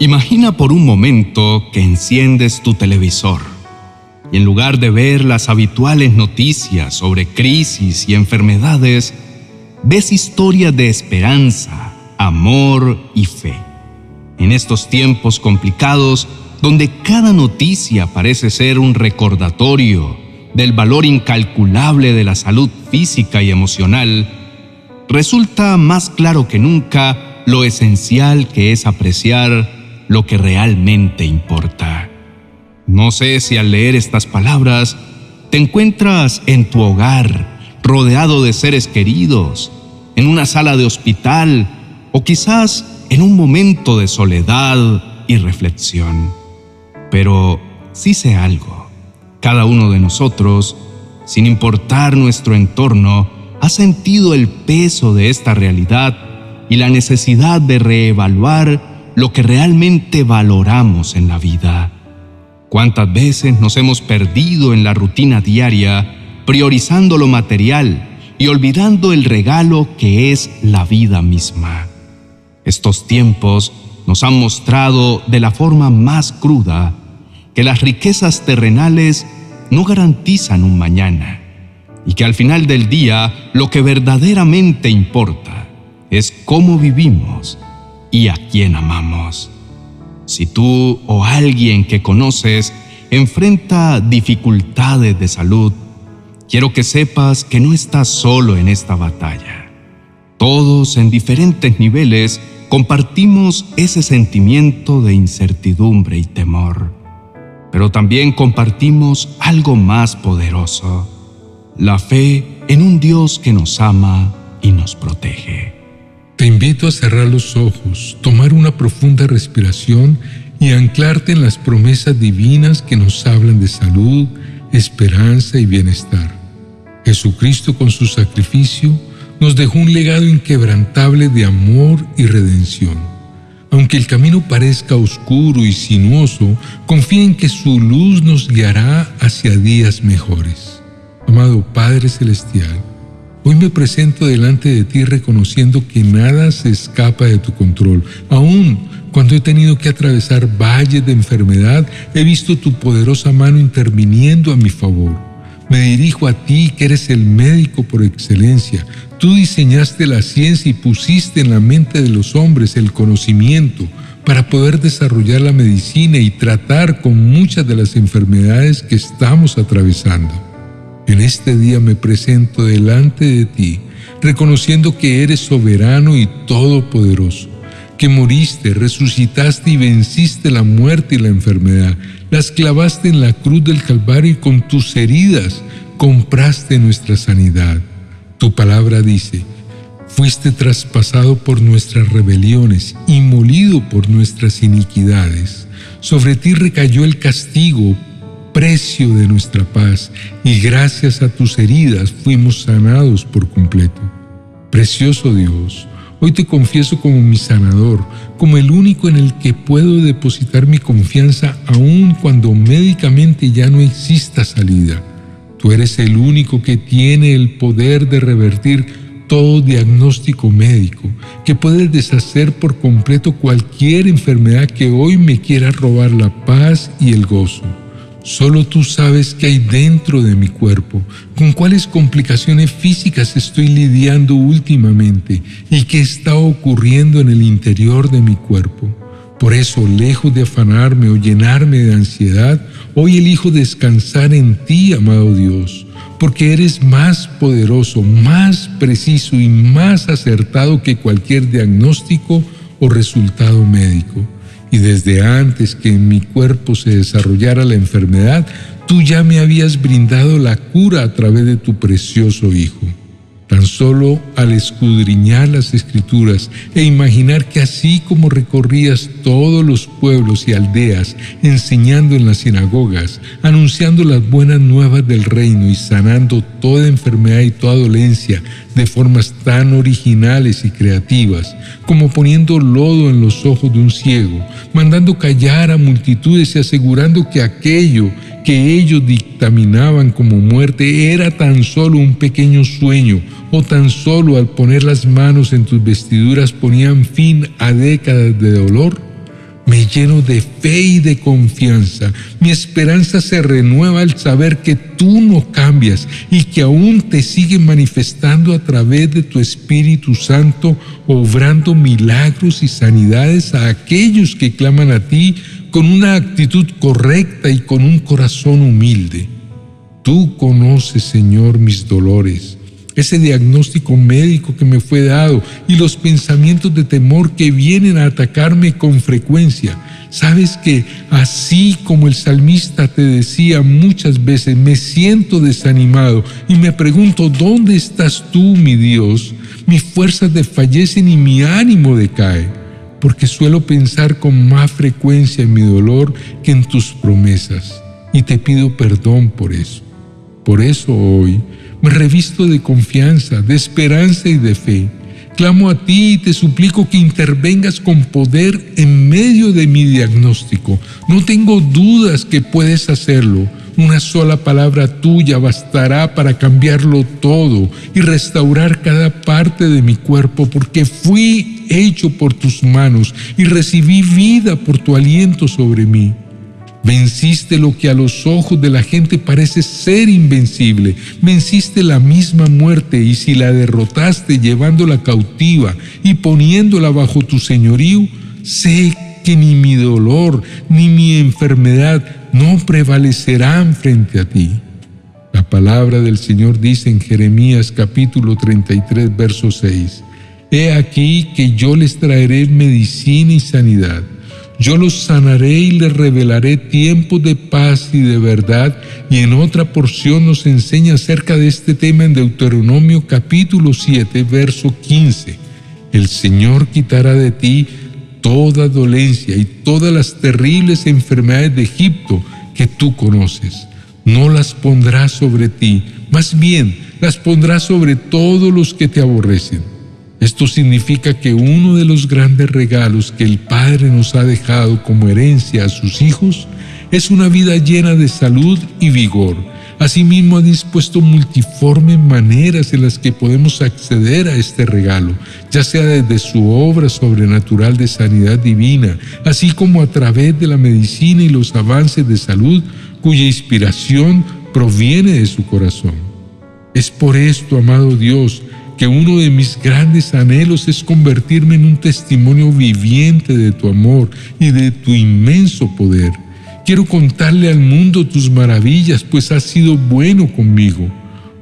Imagina por un momento que enciendes tu televisor y en lugar de ver las habituales noticias sobre crisis y enfermedades, ves historias de esperanza, amor y fe. En estos tiempos complicados, donde cada noticia parece ser un recordatorio del valor incalculable de la salud física y emocional, resulta más claro que nunca lo esencial que es apreciar lo que realmente importa. No sé si al leer estas palabras te encuentras en tu hogar, rodeado de seres queridos, en una sala de hospital o quizás en un momento de soledad y reflexión. Pero sí sé algo, cada uno de nosotros, sin importar nuestro entorno, ha sentido el peso de esta realidad y la necesidad de reevaluar lo que realmente valoramos en la vida. ¿Cuántas veces nos hemos perdido en la rutina diaria, priorizando lo material y olvidando el regalo que es la vida misma? Estos tiempos nos han mostrado de la forma más cruda que las riquezas terrenales no garantizan un mañana y que al final del día lo que verdaderamente importa es cómo vivimos y a quién amamos. Si tú o alguien que conoces enfrenta dificultades de salud, quiero que sepas que no estás solo en esta batalla. Todos en diferentes niveles compartimos ese sentimiento de incertidumbre y temor, pero también compartimos algo más poderoso, la fe en un Dios que nos ama y nos protege. Te invito a cerrar los ojos, tomar una profunda respiración y anclarte en las promesas divinas que nos hablan de salud, esperanza y bienestar. Jesucristo con su sacrificio nos dejó un legado inquebrantable de amor y redención. Aunque el camino parezca oscuro y sinuoso, confía en que su luz nos guiará hacia días mejores. Amado Padre Celestial, Hoy me presento delante de ti reconociendo que nada se escapa de tu control. Aún cuando he tenido que atravesar valles de enfermedad, he visto tu poderosa mano interviniendo a mi favor. Me dirijo a ti que eres el médico por excelencia. Tú diseñaste la ciencia y pusiste en la mente de los hombres el conocimiento para poder desarrollar la medicina y tratar con muchas de las enfermedades que estamos atravesando. En este día me presento delante de ti, reconociendo que eres soberano y todopoderoso, que moriste, resucitaste y venciste la muerte y la enfermedad, las clavaste en la cruz del Calvario y con tus heridas compraste nuestra sanidad. Tu palabra dice, fuiste traspasado por nuestras rebeliones y molido por nuestras iniquidades. Sobre ti recayó el castigo precio de nuestra paz y gracias a tus heridas fuimos sanados por completo. Precioso Dios, hoy te confieso como mi sanador, como el único en el que puedo depositar mi confianza aun cuando médicamente ya no exista salida. Tú eres el único que tiene el poder de revertir todo diagnóstico médico, que puede deshacer por completo cualquier enfermedad que hoy me quiera robar la paz y el gozo. Solo tú sabes qué hay dentro de mi cuerpo, con cuáles complicaciones físicas estoy lidiando últimamente y qué está ocurriendo en el interior de mi cuerpo. Por eso, lejos de afanarme o llenarme de ansiedad, hoy elijo descansar en ti, amado Dios, porque eres más poderoso, más preciso y más acertado que cualquier diagnóstico o resultado médico y desde antes que en mi cuerpo se desarrollara la enfermedad, tú ya me habías brindado la cura a través de tu precioso Hijo. Tan solo al escudriñar las escrituras e imaginar que así como recorrías todos los pueblos y aldeas, enseñando en las sinagogas, anunciando las buenas nuevas del reino y sanando toda enfermedad y toda dolencia de formas tan originales y creativas, como poniendo lodo en los ojos de un ciego, mandando callar a multitudes y asegurando que aquello que ellos dictaminaban como muerte era tan solo un pequeño sueño o tan solo al poner las manos en tus vestiduras ponían fin a décadas de dolor, me lleno de fe y de confianza. Mi esperanza se renueva al saber que tú no cambias y que aún te sigue manifestando a través de tu Espíritu Santo, obrando milagros y sanidades a aquellos que claman a ti con una actitud correcta y con un corazón humilde. Tú conoces, Señor, mis dolores ese diagnóstico médico que me fue dado y los pensamientos de temor que vienen a atacarme con frecuencia. Sabes que así como el salmista te decía muchas veces, me siento desanimado y me pregunto, ¿dónde estás tú, mi Dios? Mis fuerzas desfallecen y mi ánimo decae, porque suelo pensar con más frecuencia en mi dolor que en tus promesas. Y te pido perdón por eso. Por eso hoy me revisto de confianza, de esperanza y de fe. Clamo a ti y te suplico que intervengas con poder en medio de mi diagnóstico. No tengo dudas que puedes hacerlo. Una sola palabra tuya bastará para cambiarlo todo y restaurar cada parte de mi cuerpo, porque fui hecho por tus manos y recibí vida por tu aliento sobre mí. Venciste lo que a los ojos de la gente parece ser invencible. Venciste la misma muerte y si la derrotaste llevándola cautiva y poniéndola bajo tu señorío, sé que ni mi dolor ni mi enfermedad no prevalecerán frente a ti. La palabra del Señor dice en Jeremías capítulo 33, verso 6, He aquí que yo les traeré medicina y sanidad yo los sanaré y les revelaré tiempos de paz y de verdad. Y en otra porción nos enseña acerca de este tema en Deuteronomio capítulo 7, verso 15. El Señor quitará de ti toda dolencia y todas las terribles enfermedades de Egipto que tú conoces. No las pondrá sobre ti, más bien las pondrá sobre todos los que te aborrecen esto significa que uno de los grandes regalos que el Padre nos ha dejado como herencia a sus hijos es una vida llena de salud y vigor. Asimismo ha dispuesto multiformes maneras en las que podemos acceder a este regalo, ya sea desde su obra sobrenatural de sanidad divina, así como a través de la medicina y los avances de salud cuya inspiración proviene de su corazón. Es por esto, amado Dios, que uno de mis grandes anhelos es convertirme en un testimonio viviente de tu amor y de tu inmenso poder. Quiero contarle al mundo tus maravillas, pues has sido bueno conmigo.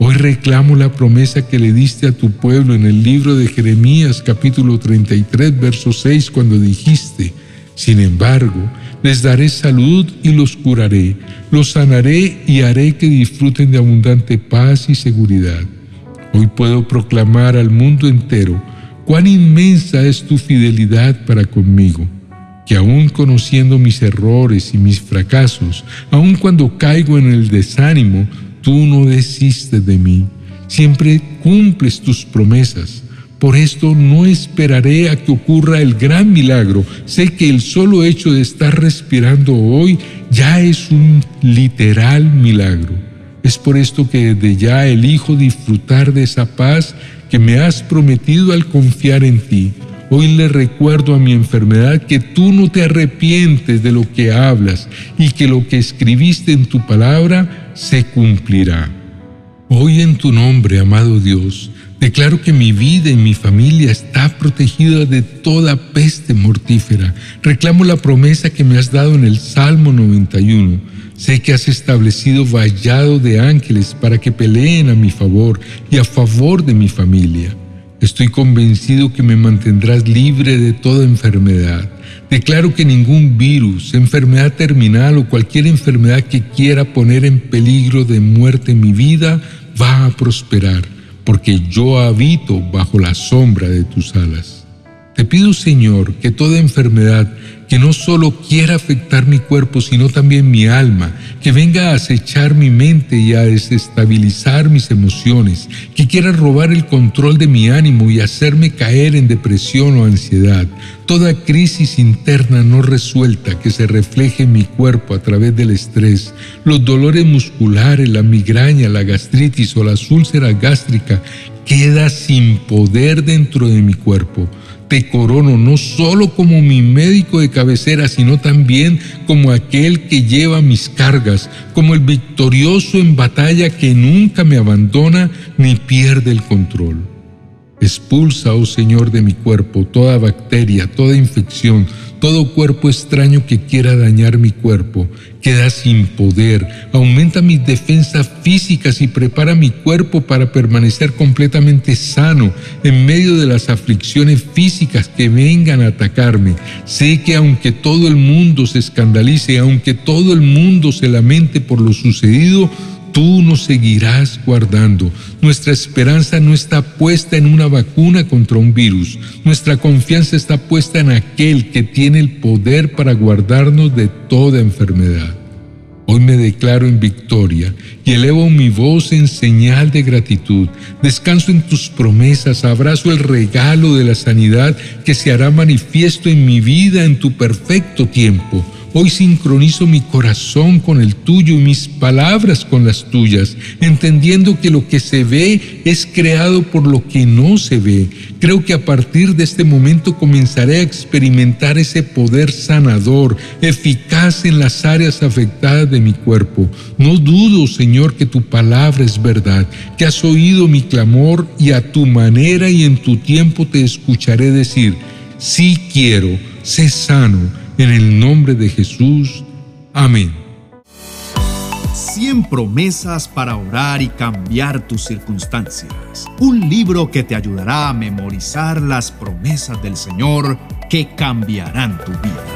Hoy reclamo la promesa que le diste a tu pueblo en el libro de Jeremías capítulo 33, verso 6, cuando dijiste, sin embargo, les daré salud y los curaré, los sanaré y haré que disfruten de abundante paz y seguridad. Hoy puedo proclamar al mundo entero cuán inmensa es tu fidelidad para conmigo, que aun conociendo mis errores y mis fracasos, aun cuando caigo en el desánimo, tú no desistes de mí, siempre cumples tus promesas. Por esto no esperaré a que ocurra el gran milagro. Sé que el solo hecho de estar respirando hoy ya es un literal milagro. Es por esto que desde ya elijo disfrutar de esa paz que me has prometido al confiar en ti. Hoy le recuerdo a mi enfermedad que tú no te arrepientes de lo que hablas y que lo que escribiste en tu palabra se cumplirá. Hoy en tu nombre, amado Dios, declaro que mi vida y mi familia está protegida de toda peste mortífera. Reclamo la promesa que me has dado en el Salmo 91 Sé que has establecido vallado de ángeles para que peleen a mi favor y a favor de mi familia. Estoy convencido que me mantendrás libre de toda enfermedad. Declaro que ningún virus, enfermedad terminal o cualquier enfermedad que quiera poner en peligro de muerte mi vida va a prosperar, porque yo habito bajo la sombra de tus alas. Te pido, Señor, que toda enfermedad que no solo quiera afectar mi cuerpo, sino también mi alma, que venga a acechar mi mente y a desestabilizar mis emociones, que quiera robar el control de mi ánimo y hacerme caer en depresión o ansiedad. Toda crisis interna no resuelta que se refleje en mi cuerpo a través del estrés, los dolores musculares, la migraña, la gastritis o la úlceras gástrica, queda sin poder dentro de mi cuerpo te corono no solo como mi médico de cabecera, sino también como aquel que lleva mis cargas, como el victorioso en batalla que nunca me abandona ni pierde el control. Expulsa, oh Señor, de mi cuerpo toda bacteria, toda infección, todo cuerpo extraño que quiera dañar mi cuerpo. Queda sin poder. Aumenta mis defensas físicas y prepara mi cuerpo para permanecer completamente sano en medio de las aflicciones físicas que vengan a atacarme. Sé que aunque todo el mundo se escandalice, aunque todo el mundo se lamente por lo sucedido, tú nos seguirás guardando. Nuestra esperanza no está puesta en una vacuna contra un virus. Nuestra confianza está puesta en aquel que tiene el poder para guardarnos de toda enfermedad. Hoy me declaro en victoria y elevo mi voz en señal de gratitud. Descanso en tus promesas, abrazo el regalo de la sanidad que se hará manifiesto en mi vida en tu perfecto tiempo. Hoy sincronizo mi corazón con el tuyo y mis palabras con las tuyas, entendiendo que lo que se ve es creado por lo que no se ve. Creo que a partir de este momento comenzaré a experimentar ese poder sanador, eficaz en las áreas afectadas de mi cuerpo. No dudo, Señor, que tu palabra es verdad, que has oído mi clamor y a tu manera y en tu tiempo te escucharé decir, sí quiero, sé sano en el nombre de Jesús. Amén. 100 promesas para orar y cambiar tus circunstancias. Un libro que te ayudará a memorizar las promesas del Señor que cambiarán tu vida.